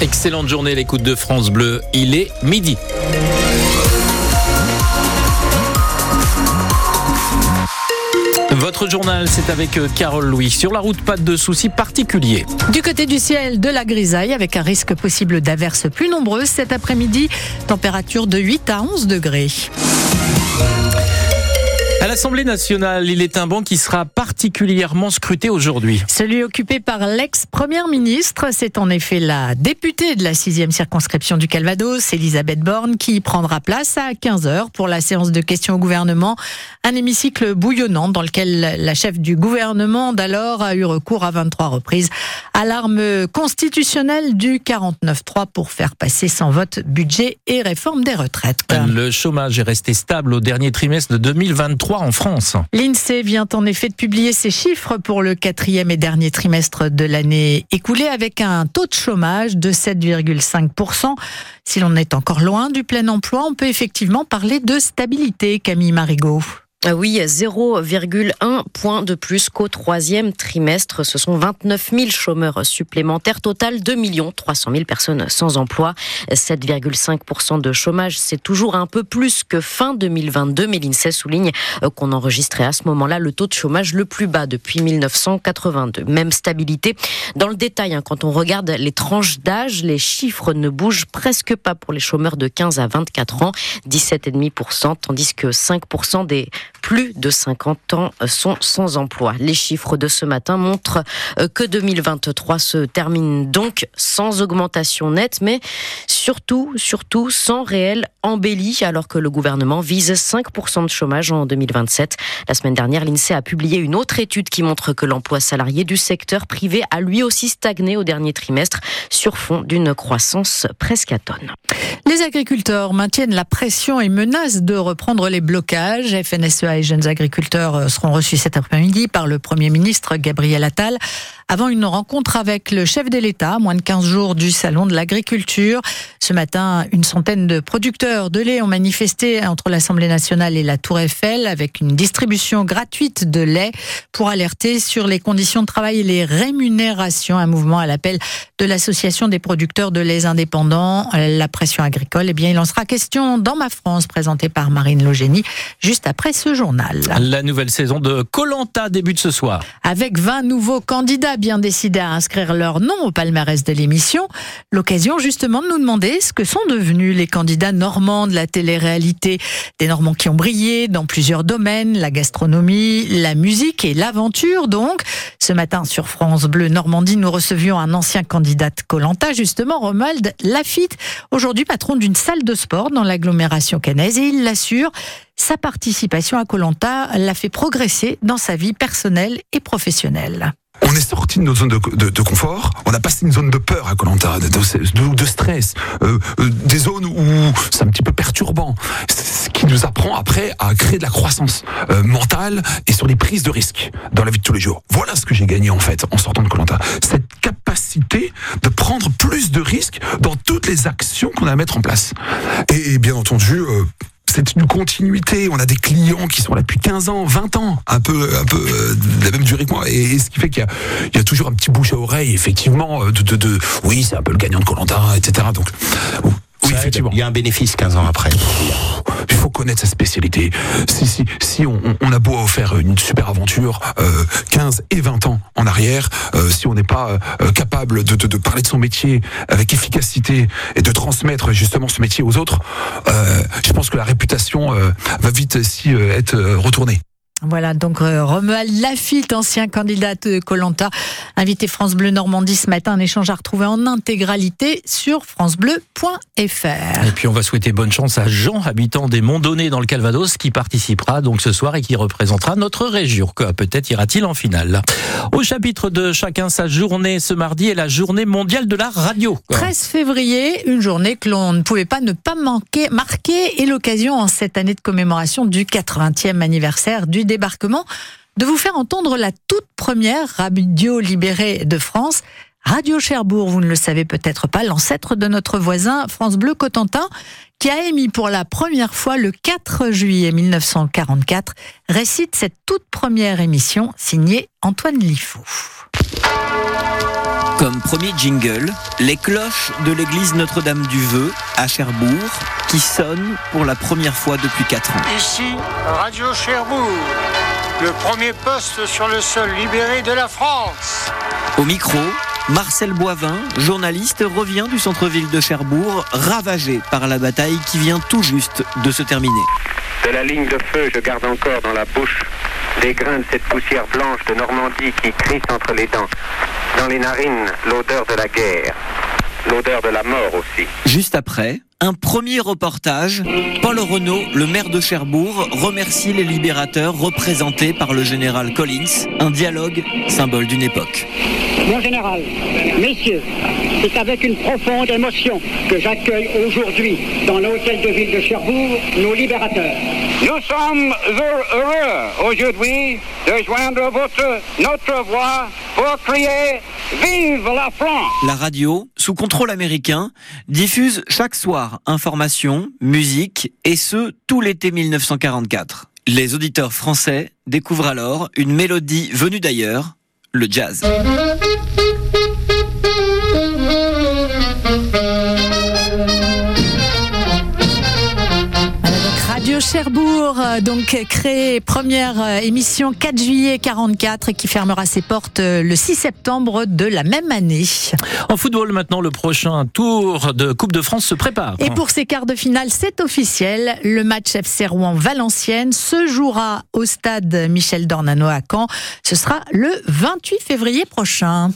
Excellente journée, l'écoute de France Bleu. Il est midi. Votre journal, c'est avec euh, Carole Louis. Sur la route, pas de soucis particuliers. Du côté du ciel, de la grisaille avec un risque possible d'averses plus nombreuses cet après-midi. Température de 8 à 11 degrés. À l'Assemblée nationale, il est un banc qui sera particulièrement scruté aujourd'hui. Celui occupé par l'ex-première ministre, c'est en effet la députée de la sixième circonscription du Calvados, Elisabeth Borne, qui prendra place à 15h pour la séance de questions au gouvernement. Un hémicycle bouillonnant dans lequel la chef du gouvernement d'alors a eu recours à 23 reprises à l'arme constitutionnelle du 49-3 pour faire passer sans vote budget et réforme des retraites. Le chômage est resté stable au dernier trimestre de 2023 L'INSEE vient en effet de publier ses chiffres pour le quatrième et dernier trimestre de l'année écoulée avec un taux de chômage de 7,5%. Si l'on est encore loin du plein emploi, on peut effectivement parler de stabilité, Camille Marigot. Ah oui, 0,1 point de plus qu'au troisième trimestre. Ce sont 29 000 chômeurs supplémentaires. Total 2 300 000 personnes sans emploi. 7,5% de chômage, c'est toujours un peu plus que fin 2022. Mais l'INSEE souligne euh, qu'on enregistrait à ce moment-là le taux de chômage le plus bas depuis 1982. Même stabilité. Dans le détail, hein, quand on regarde les tranches d'âge, les chiffres ne bougent presque pas pour les chômeurs de 15 à 24 ans. 17,5%, tandis que 5% des plus de 50 ans sont sans emploi. Les chiffres de ce matin montrent euh, que 2023 se termine donc sans augmentation nette, mais surtout, surtout sans réelle embellie, alors que le gouvernement vise 5% de chômage en 2027. La semaine dernière, l'INSEE a publié une autre étude qui montre que l'emploi salarié du secteur privé a lui aussi stagné au dernier trimestre sur fond d'une croissance presque atone. Les agriculteurs maintiennent la pression et menacent de reprendre les blocages. FNSEA et jeunes agriculteurs euh, seront reçus cet après-midi par le Premier ministre Gabriel Attal avant une rencontre avec le chef de l'État, moins de 15 jours du Salon de l'agriculture. Ce matin, une centaine de producteurs de lait ont manifesté entre l'Assemblée nationale et la Tour Eiffel avec une distribution gratuite de lait pour alerter sur les conditions de travail et les rémunérations. Un mouvement à l'appel de l'Association des producteurs de lait indépendants, la pression agricole. Eh bien, il en sera question dans Ma France, présentée par Marine Logénie, juste après ce journal. La nouvelle saison de Colanta débute ce soir. Avec 20 nouveaux candidats bien décidé à inscrire leur nom au palmarès de l'émission. L'occasion justement de nous demander ce que sont devenus les candidats de la télé-réalité. Des Normands qui ont brillé dans plusieurs domaines, la gastronomie, la musique et l'aventure donc. Ce matin sur France Bleu Normandie, nous recevions un ancien candidat de Colanta, justement Romuald Lafitte, aujourd'hui patron d'une salle de sport dans l'agglomération cannaise et il l'assure, sa participation à Colanta l'a fait progresser dans sa vie personnelle et professionnelle on est sorti de notre zone de, confort, on a passé une zone de peur à Colanta, de, de, stress, euh, euh, des zones où c'est un petit peu perturbant, ce qui nous apprend après à créer de la croissance euh, mentale et sur les prises de risques dans la vie de tous les jours. Voilà ce que j'ai gagné en fait en sortant de Colanta, cette capacité de prendre plus de risques dans toutes les actions qu'on a à mettre en place. Et, bien entendu, c'est une continuité. On a des clients qui sont là depuis 15 ans, 20 ans, un peu, un peu euh, de la même durée que moi. Et, ce qui fait qu'il y, a, toujours un petit bouche à oreille, effectivement, euh, de, de, oui, c'est un peu le gagnant de Colanta, etc. Donc, oui, effectivement. Il y a un bénéfice 15 ans après. Il faut connaître sa spécialité. Si, si, si on, a beau faire une super aventure, euh, 15 et 20 ans en arrière, euh, si on n'est pas euh, capable de, de, parler de son métier avec efficacité et de transmettre justement ce métier aux autres, euh, je pense que la réputation va vite aussi être retournée. Voilà, donc euh, Romuald Lafitte, ancien candidat de Colanta, invité France Bleu Normandie ce matin, un échange à retrouver en intégralité sur francebleu.fr. Et puis on va souhaiter bonne chance à Jean, habitant des Monts dans le Calvados, qui participera donc ce soir et qui représentera notre région. Peut-être ira-t-il en finale. Au chapitre de chacun sa journée, ce mardi est la journée mondiale de la radio. 13 février, une journée que l'on ne pouvait pas ne pas manquer, marquer, et l'occasion en cette année de commémoration du 80e anniversaire du débarquement de vous faire entendre la toute première radio libérée de France. Radio Cherbourg, vous ne le savez peut-être pas, l'ancêtre de notre voisin France Bleu Cotentin, qui a émis pour la première fois le 4 juillet 1944, récite cette toute première émission signée Antoine Lifou. Comme premier jingle, les cloches de l'église Notre-Dame du Vœu à Cherbourg qui sonnent pour la première fois depuis 4 ans. Ici, Radio Cherbourg, le premier poste sur le sol libéré de la France. Au micro, Marcel Boivin, journaliste, revient du centre-ville de Cherbourg, ravagé par la bataille qui vient tout juste de se terminer. De la ligne de feu, je garde encore dans la bouche des grains de cette poussière blanche de Normandie qui crisse entre les dents. Dans les narines, l'odeur de la guerre, l'odeur de la mort aussi. Juste après, un premier reportage. Paul Renault, le maire de Cherbourg, remercie les libérateurs représentés par le général Collins. Un dialogue, symbole d'une époque. Mon général, messieurs, c'est avec une profonde émotion que j'accueille aujourd'hui dans l'hôtel de ville de Cherbourg nos libérateurs. Nous sommes heureux aujourd'hui de joindre votre, notre voix pour crier Vive la France La radio, sous contrôle américain, diffuse chaque soir informations, musique, et ce, tout l'été 1944. Les auditeurs français découvrent alors une mélodie venue d'ailleurs, le jazz. Cherbourg, euh, donc créé première euh, émission 4 juillet 44 qui fermera ses portes euh, le 6 septembre de la même année. En football maintenant, le prochain tour de Coupe de France se prépare. Et pour ces quarts de finale, c'est officiel. Le match FC Rouen-Valenciennes se jouera au stade Michel Dornano à Caen. Ce sera le 28 février prochain.